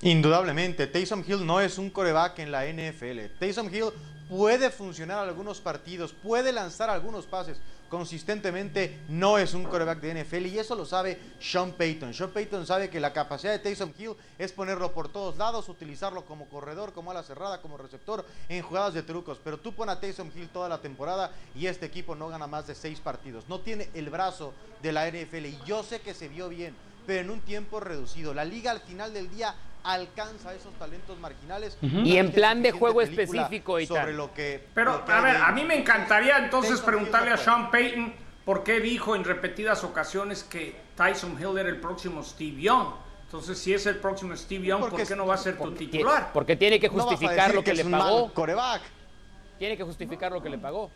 Indudablemente, Taysom Hill no es un coreback en la NFL. Taysom Hill puede funcionar algunos partidos, puede lanzar algunos pases consistentemente, no es un coreback de NFL y eso lo sabe Sean Payton. Sean Payton sabe que la capacidad de Taysom Hill es ponerlo por todos lados, utilizarlo como corredor, como ala cerrada, como receptor en jugadas de trucos. Pero tú pon a Taysom Hill toda la temporada y este equipo no gana más de seis partidos. No tiene el brazo de la NFL y yo sé que se vio bien, pero en un tiempo reducido. La liga al final del día alcanza esos talentos marginales. Y en plan de juego específico, Eitan. sobre lo que Pero, lo que a ver, a mí me encantaría entonces preguntarle a. Sean Payton por qué dijo en repetidas ocasiones que Tyson Hill era el próximo Steve Young. Entonces, si es el próximo Steve Young, ¿por Porque qué no va a ser tu Ti- titular? Porque tiene que justificar lo que, que le pagó. coreback. Tiene que justificar lo que le pagó.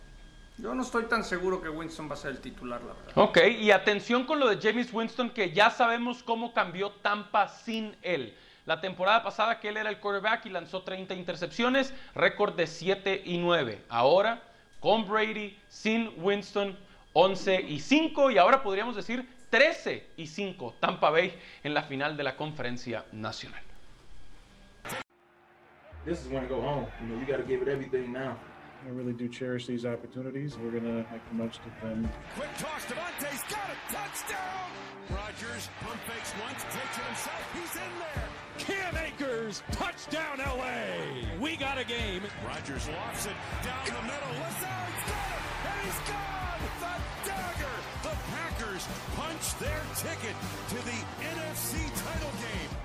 Yo no estoy tan seguro que Winston va a ser el titular, la verdad. Ok, y atención con lo de James Winston, que ya sabemos cómo cambió Tampa sin él. La temporada pasada que él era el quarterback y lanzó 30 intercepciones, récord de 7 y 9. Ahora, con Brady, sin Winston, 11 y 5. Y ahora podríamos decir 13 y 5. Tampa Bay en la final de la conferencia nacional. This is when to go home. You know, you got to give it everything now. I really do cherish these opportunities. We're going to make the most of them. Quick toss, Devontae's got touchdown LA. We got a game. Rogers lofts it down the middle. Lazard's got it, and he's gone. The dagger. The Packers punch their ticket to the NFC title game.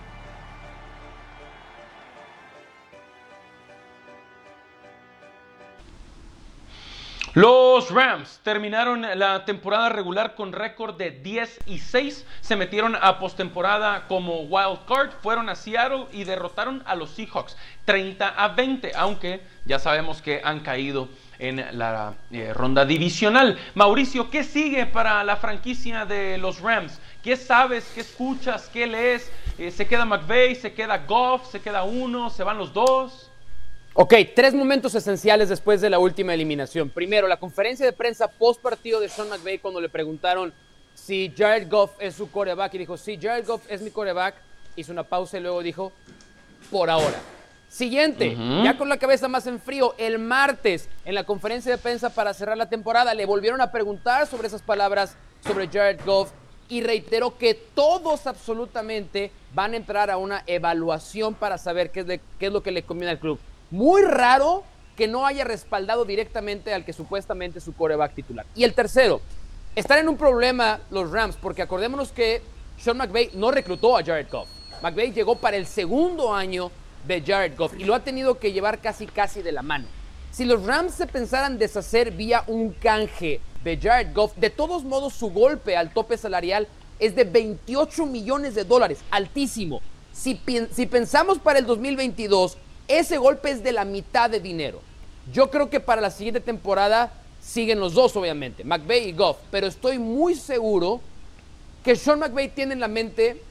Los Rams terminaron la temporada regular con récord de 10 y 6. Se metieron a postemporada como wild card, fueron a Seattle y derrotaron a los Seahawks 30 a 20, aunque ya sabemos que han caído en la eh, ronda divisional. Mauricio, ¿qué sigue para la franquicia de los Rams? ¿Qué sabes? ¿Qué escuchas? ¿Qué lees? Eh, ¿Se queda McVay? ¿Se queda Goff? ¿Se queda uno? ¿Se van los dos? Ok, tres momentos esenciales después de la última eliminación. Primero, la conferencia de prensa post partido de Sean McVay cuando le preguntaron si Jared Goff es su coreback y dijo, sí, Jared Goff es mi coreback. Hizo una pausa y luego dijo, por ahora. Siguiente, ya con la cabeza más en frío, el martes en la conferencia de prensa para cerrar la temporada le volvieron a preguntar sobre esas palabras sobre Jared Goff y reiteró que todos absolutamente van a entrar a una evaluación para saber qué es, de- qué es lo que le conviene al club. Muy raro que no haya respaldado directamente al que supuestamente es su coreback titular. Y el tercero, están en un problema los Rams, porque acordémonos que Sean McVay no reclutó a Jared Goff. McVay llegó para el segundo año de Jared Goff y lo ha tenido que llevar casi casi de la mano. Si los Rams se pensaran deshacer vía un canje de Jared Goff, de todos modos su golpe al tope salarial es de 28 millones de dólares, altísimo. Si, si pensamos para el 2022, ese golpe es de la mitad de dinero. Yo creo que para la siguiente temporada siguen los dos, obviamente, McVay y Goff, pero estoy muy seguro que Sean McVay tiene en la mente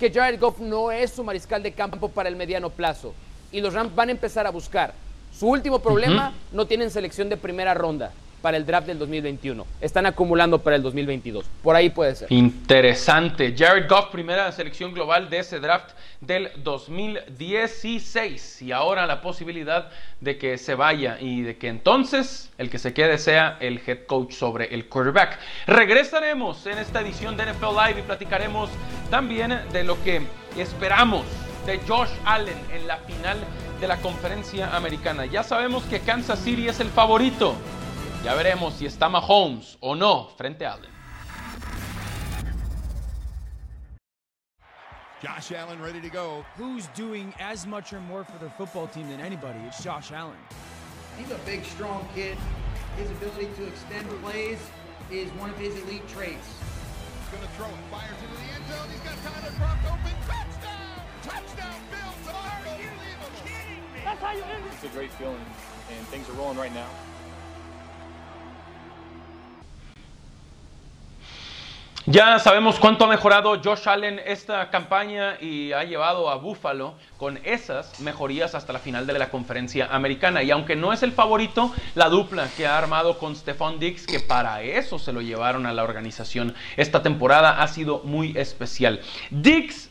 que Jared Goff no es su mariscal de campo para el mediano plazo y los Rams van a empezar a buscar. Su último problema, no tienen selección de primera ronda. Para el draft del 2021. Están acumulando para el 2022. Por ahí puede ser. Interesante. Jared Goff, primera selección global de ese draft del 2016. Y ahora la posibilidad de que se vaya y de que entonces el que se quede sea el head coach sobre el quarterback. Regresaremos en esta edición de NFL Live y platicaremos también de lo que esperamos de Josh Allen en la final de la conferencia americana. Ya sabemos que Kansas City es el favorito. Ya veremos si está Mahomes o no frente a Allen. Josh Allen ready to go. Who's doing as much or more for their football team than anybody? It's Josh Allen. He's a big, strong kid. His ability to extend plays is one of his elite traits. He's going to throw it. Fires into the end zone. He's got Tyler Croft open. Touchdown! Touchdown, Bills! Unbelievable! That's how you end it. It's a great feeling, and things are rolling right now. Ya sabemos cuánto ha mejorado Josh Allen esta campaña y ha llevado a Buffalo con esas mejorías hasta la final de la conferencia americana. Y aunque no es el favorito, la dupla que ha armado con Stephon Diggs, que para eso se lo llevaron a la organización esta temporada, ha sido muy especial. Diggs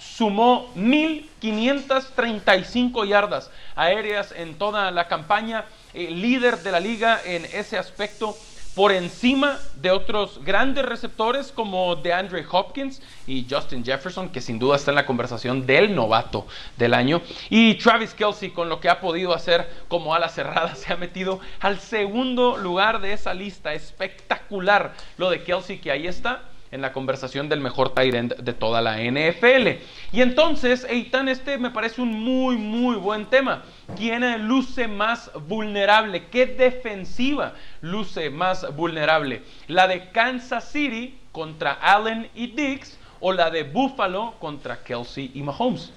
sumó 1.535 yardas aéreas en toda la campaña, eh, líder de la liga en ese aspecto por encima de otros grandes receptores como DeAndre Hopkins y Justin Jefferson, que sin duda está en la conversación del novato del año. Y Travis Kelsey, con lo que ha podido hacer como ala cerrada, se ha metido al segundo lugar de esa lista. Espectacular lo de Kelsey, que ahí está en la conversación del mejor tight end de toda la NFL. Y entonces, Eitan, este me parece un muy, muy buen tema. ¿Quién luce más vulnerable? ¿Qué defensiva luce más vulnerable? ¿La de Kansas City contra Allen y Diggs o la de Buffalo contra Kelsey y Mahomes?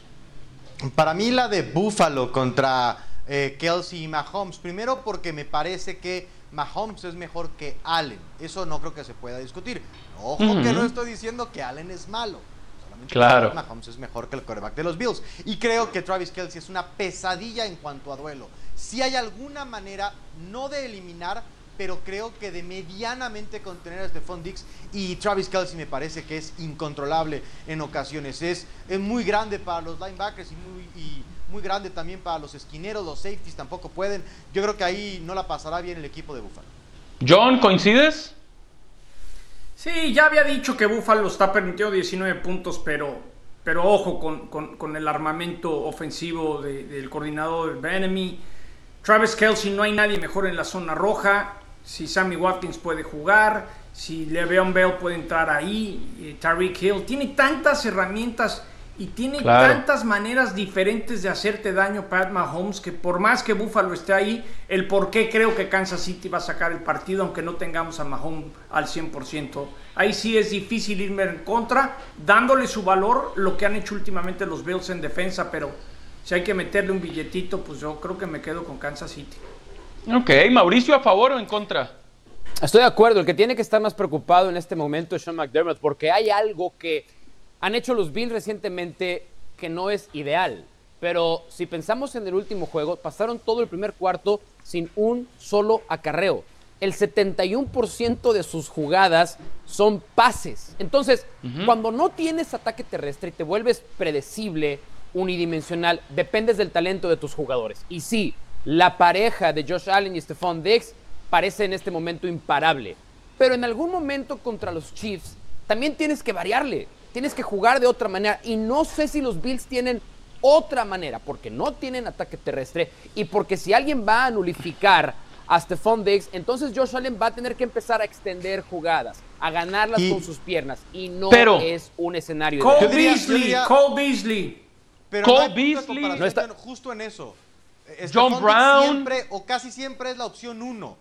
Para mí la de Buffalo contra eh, Kelsey y Mahomes. Primero porque me parece que Mahomes es mejor que Allen. Eso no creo que se pueda discutir. Ojo que no estoy diciendo que Allen es malo. Solamente claro. que Mahomes es mejor que el quarterback de los Bills. Y creo que Travis Kelsey es una pesadilla en cuanto a duelo. Si hay alguna manera, no de eliminar, pero creo que de medianamente contener a Stephon Diggs y Travis Kelsey me parece que es incontrolable en ocasiones. Es, es muy grande para los linebackers y muy, y muy grande también para los esquineros, los safeties tampoco pueden. Yo creo que ahí no la pasará bien el equipo de Buffalo. John, ¿coincides? Sí, ya había dicho que Buffalo está permitiendo 19 puntos, pero, pero ojo con, con, con el armamento ofensivo de, del coordinador Benemy. Travis Kelsey, no hay nadie mejor en la zona roja. Si Sammy Watkins puede jugar, si Le'Veon Bell puede entrar ahí, eh, Tariq Hill, tiene tantas herramientas y tiene Claro. tantas maneras diferentes de hacerte daño Pat Mahomes que por más que Buffalo esté ahí, el por qué creo que Kansas City va a sacar el partido aunque no tengamos a Mahomes al 100%. Ahí sí es difícil irme en contra, dándole su valor lo que han hecho últimamente los Bills en defensa, pero si hay que meterle un billetito, pues yo creo que me quedo con Kansas City. Ok, Mauricio, ¿a favor o en contra? Estoy de acuerdo, el que tiene que estar más preocupado en este momento es Sean McDermott, porque hay algo que han hecho los Bills recientemente que no es ideal. Pero si pensamos en el último juego, pasaron todo el primer cuarto sin un solo acarreo. El 71% de sus jugadas son pases. Entonces, cuando no tienes ataque terrestre y te vuelves predecible, unidimensional, dependes del talento de tus jugadores. Y sí, la pareja de Josh Allen y Stephon Diggs parece en este momento imparable. Pero en algún momento contra los Chiefs también tienes que variarle, tienes que jugar de otra manera. Y no sé si los Bills tienen otra manera, porque no tienen ataque terrestre y porque si alguien va a nulificar a Stephon Diggs, entonces Josh Allen va a tener que empezar a extender jugadas, a ganarlas Y- con sus piernas. Y no Pero- es un escenario. Cole. Beasley, Cole Beasley. Pero Cole no Beasley. No está- justo en eso. John Stephon Brown. Siempre o casi siempre es la opción uno.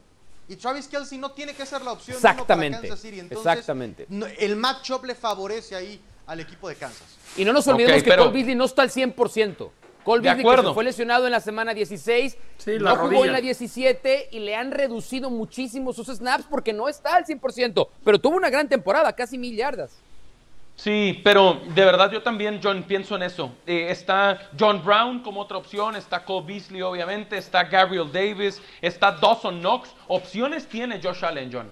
Y Travis Kelsey no tiene que ser la opción uno para Exactamente, Kansas City. Entonces, exactamente. no- el matchup le favorece ahí al equipo de Kansas. Y no nos olvidemos que pero- Cole Beasley no está al 100%. Cole De Beasley que se fue lesionado en la semana 16, la no jugó en la 17 y le han reducido muchísimo sus snaps porque no está al 100%, pero tuvo una gran temporada, casi mil yardas. Sí, pero de verdad yo también, John, pienso en eso. Eh, está John Brown como otra opción, está Cole Beasley obviamente, está Gabriel Davis, está Dawson Knox. Opciones tiene Josh Allen, John.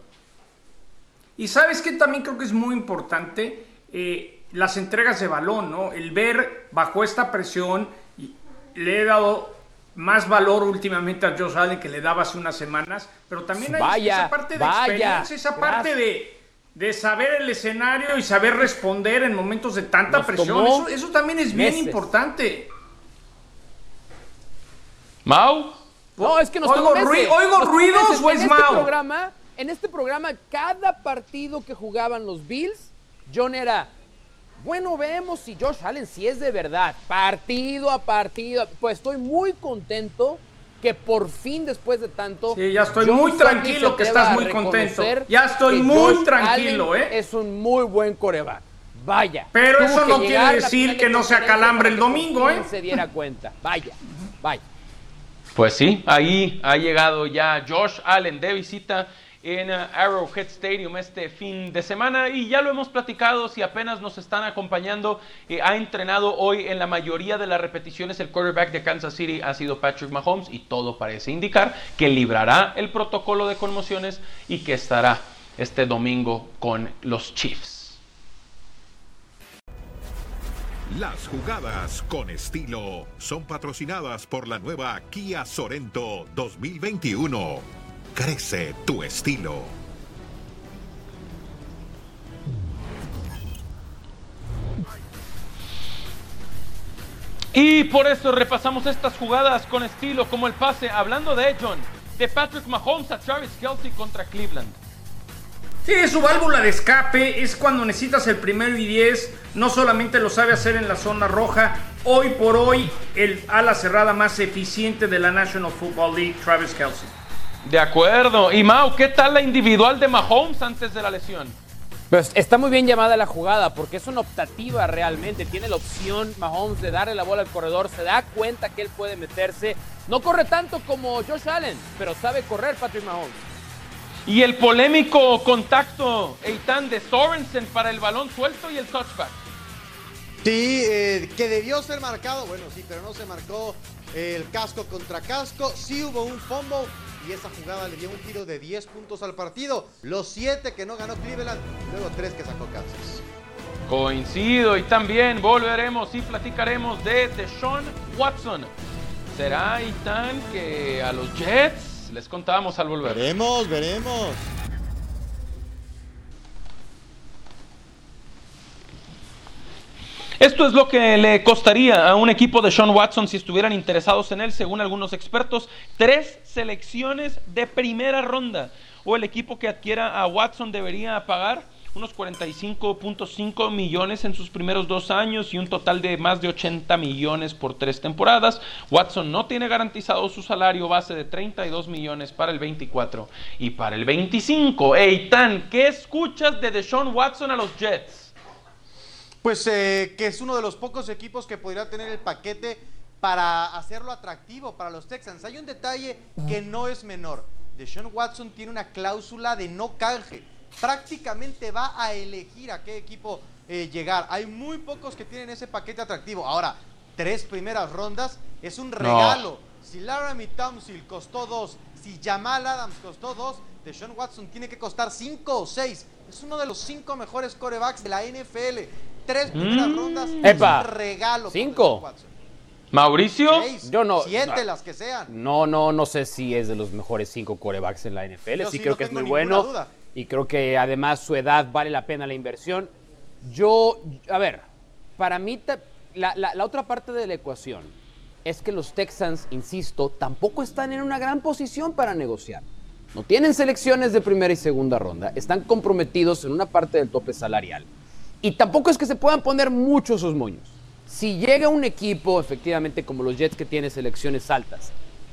Y sabes que también creo que es muy importante eh, las entregas de balón, ¿no? El ver bajo esta presión, y le he dado más valor últimamente a Josh Allen que le daba hace unas semanas, pero también hay Vaya, esa parte de vaya, experiencia, esa parte de, de saber el escenario y saber responder en momentos de tanta Nos presión. Eso, eso también es bien meses. importante. Mau. No, es que nos ¿Oigo tomó meses. oigo Nos ruidos meses. o En es este Mao? programa, en este programa, cada partido que jugaban los Bills, John era, bueno, vemos si Josh Allen si es de verdad, partido a partido. Pues estoy muy contento que por fin después de tanto... Sí, ya estoy muy tranquilo que estás muy contento. Ya estoy muy Josh tranquilo, Allen ¿eh? Es un muy buen coreback. Vaya. Pero eso no quiere decir que no se acalambre el domingo, ¿eh? se diera cuenta. Vaya, vaya. Pues sí, ahí ha llegado ya Josh Allen de visita en uh, Arrowhead Stadium este fin de semana y ya lo hemos platicado, si apenas nos están acompañando, eh, ha entrenado hoy en la mayoría de las repeticiones el quarterback de Kansas City ha sido Patrick Mahomes y todo parece indicar que librará el protocolo de conmociones y que estará este domingo con los Chiefs. Las jugadas con estilo son patrocinadas por la nueva Kia Sorento 2021. Crece tu estilo. Y por eso repasamos estas jugadas con estilo, como el pase, hablando de John, de Patrick Mahomes a Travis Kelsey contra Cleveland. Sí, es su válvula de escape, es cuando necesitas el primero y 10, no solamente lo sabe hacer en la zona roja, hoy por hoy el ala cerrada más eficiente de la National Football League, Travis Kelsey. De acuerdo. Y Mau, ¿qué tal la individual de Mahomes antes de la lesión? Pues está muy bien llamada la jugada porque es una optativa realmente. Tiene la opción Mahomes de darle la bola al corredor. Se da cuenta que él puede meterse. No corre tanto como Josh Allen, pero sabe correr Patrick Mahomes. Y el polémico contacto, Eitan, de Sorensen para el balón suelto y el touchback. Sí, eh, que debió ser marcado, bueno, sí, pero no se marcó el casco contra casco. Sí hubo un fumble y esa jugada le dio un giro de 10 puntos al partido. Los 7 que no ganó Cleveland, luego 3 que sacó Kansas. Coincido y también volveremos y platicaremos de Deshaun Watson. ¿Será Eitan que a los Jets les contábamos al volver? Veremos, veremos. Esto es lo que le costaría a un equipo de Sean Watson si estuvieran interesados en él, según algunos expertos, tres selecciones de primera ronda. O el equipo que adquiera a Watson debería pagar unos 45.5 millones en sus primeros dos años y un total de más de 80 millones por tres temporadas. Watson no tiene garantizado su salario base de 32 millones para el 24 y para el 25. Eitan, ¿qué escuchas de Deshaun Watson a los Jets? Pues eh, que es uno de los pocos equipos que podría tener el paquete para hacerlo atractivo para los Texans. Hay un detalle que no es menor. Deshaun Watson tiene una cláusula de no canje. Prácticamente va a elegir a qué equipo eh, llegar. Hay muy pocos que tienen ese paquete atractivo. Ahora, tres primeras rondas es un regalo. Si Laramie Thompson costó dos, si Jamal Adams costó dos, Deshaun Watson tiene que costar cinco o seis. Es uno de los cinco mejores corebacks de la NFL. Tres primeras Mm. rondas Epa. es un regalo. Cinco. Mauricio. Seis, Yo no- Siete, las que sean. No, no, no sé si es de los mejores cinco corebacks en la NFL. Yo sí, sí, creo no que es muy bueno. duda. Y creo que además su edad vale la pena la inversión. Yo, a ver, para mí la, la- la otra parte de la ecuación es que los Texans, insisto, tampoco están en una gran posición para negociar. No tienen selecciones de primera y segunda ronda, están comprometidos en una parte del tope salarial. Y tampoco es que se puedan poner muchos sus moños. Si llega un equipo, efectivamente, como los Jets que tiene selecciones altas,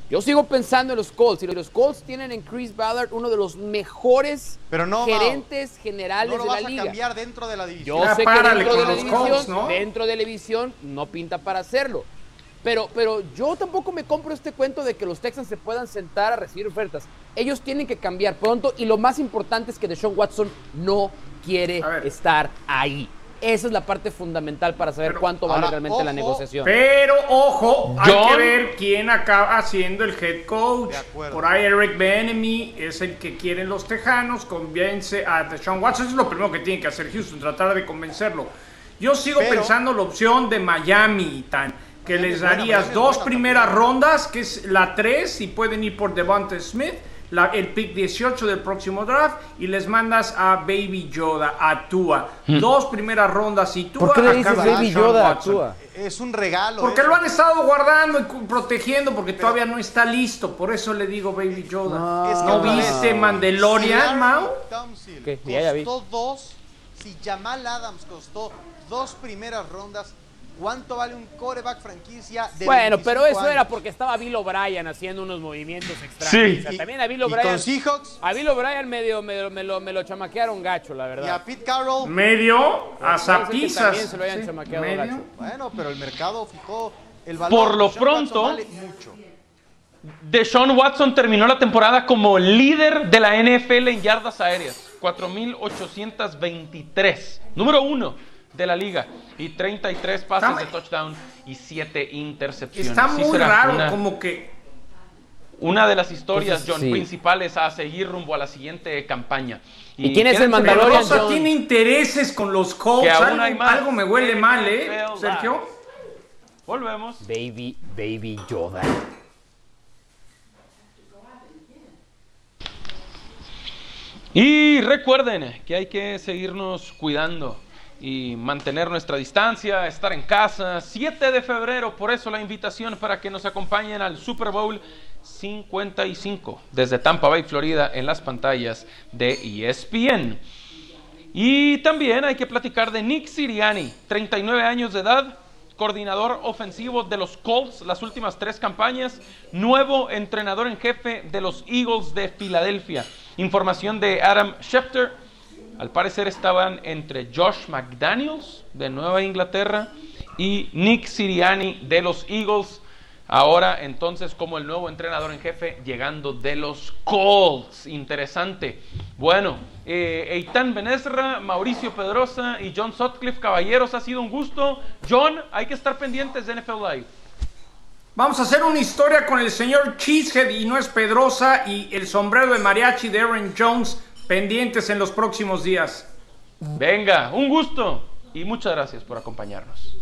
yo sigo pensando en los Colts. Y los Colts tienen en Chris Ballard uno de los mejores Pero no, gerentes generales No lo de vas la a liga. cambiar dentro de la división. Yo Ya sé que párale dentro de con la los división, Colts, ¿no? dentro de la división no pinta para hacerlo. Pero, pero yo tampoco me compro este cuento de que los Texans se puedan sentar a recibir ofertas. Ellos tienen que cambiar pronto y lo más importante es que Deshaun Watson no quiere estar ahí. Esa es la parte fundamental para saber cuánto vale ahora, realmente la negociación. Pero ojo, hay John. que ver quién acaba siendo el head coach. Por ahí Eric Benemy es el que quieren los Tejanos, convence a Deshaun Watson. Eso es lo primero que tiene que hacer Houston, tratar de convencerlo. Yo sigo Pero- pensando la opción de Miami, Tan, que les darías dos primeras rondas, que es la 3, y pueden ir por Devonta Smith, la- el pick 18 del próximo draft, y les mandas a Baby Yoda, a Tua. Hmm. Dos primeras rondas y Tua. ¿Por qué le dices Baby Yoda a Watson. Tua? Es un regalo. Porque eso. lo han estado guardando y cu- protegiendo porque todavía no está listo. Por eso le digo Baby Yoda. Es que ¿No otra vez, viste Si Mandalorian, Larry Mau? Tunsil Ok, ya, ya vi. costó dos. Si Jamal Adams costó dos primeras rondas, ¿cuánto vale un coreback franquicia de Bueno, 25 pero eso años? era porque estaba Bill O'Brien haciendo unos movimientos extraños. Sí. O sea, Y- también a Bill con O'Brien. Seahawks. A Bill O'Brien medio, medio- me, lo, me lo chamaquearon gacho, la verdad. Y a Pete Carroll. Medio a zapizas. también se lo hayan Sí, chamaqueado medio. gacho. Bueno, pero el mercado fijó el valor. Por lo pronto- vale mucho. Deshaun Watson terminó la temporada como líder de la NFL en yardas aéreas, 4.823, número uno de la liga, y 33 pases Está- de touchdown y 7 intercepciones. Está muy raro, una, como que. una de las historias, Entonces, John, sí. principales a seguir rumbo a la siguiente campaña. ¿Y quién es el Mandalorian, Rosa, tiene intereses con los Colts. Que aún Algo, hay más. algo me huele mal, ¿eh, Sergio? Volvemos. Baby, baby Yoda. Y recuerden que hay que seguirnos cuidando y mantener nuestra distancia, estar en casa. 7 de febrero, por eso la invitación para que nos acompañen al Super Bowl 55 desde Tampa Bay, Florida, en las pantallas de ESPN. Y también hay que platicar de Nick Siriani, 39 años de edad, coordinador ofensivo de los Colts las últimas tres campañas, nuevo entrenador en jefe de los Eagles de Filadelfia. Información de Adam Schefter. Al parecer estaban entre Josh McDaniels de Nueva Inglaterra y Nick Siriani de los Eagles. Ahora entonces como el nuevo entrenador en jefe llegando de los Colts. Interesante. Bueno, eh, Eitan Benesra, Mauricio Pedrosa y John Sutcliffe, caballeros, ha sido un gusto. John, hay que estar pendientes de NFL Live. Vamos a hacer una historia con el señor Cheesehead y no es Pedrosa y el sombrero de mariachi de Aaron Jones pendientes en los próximos días. Venga, un gusto y muchas gracias por acompañarnos.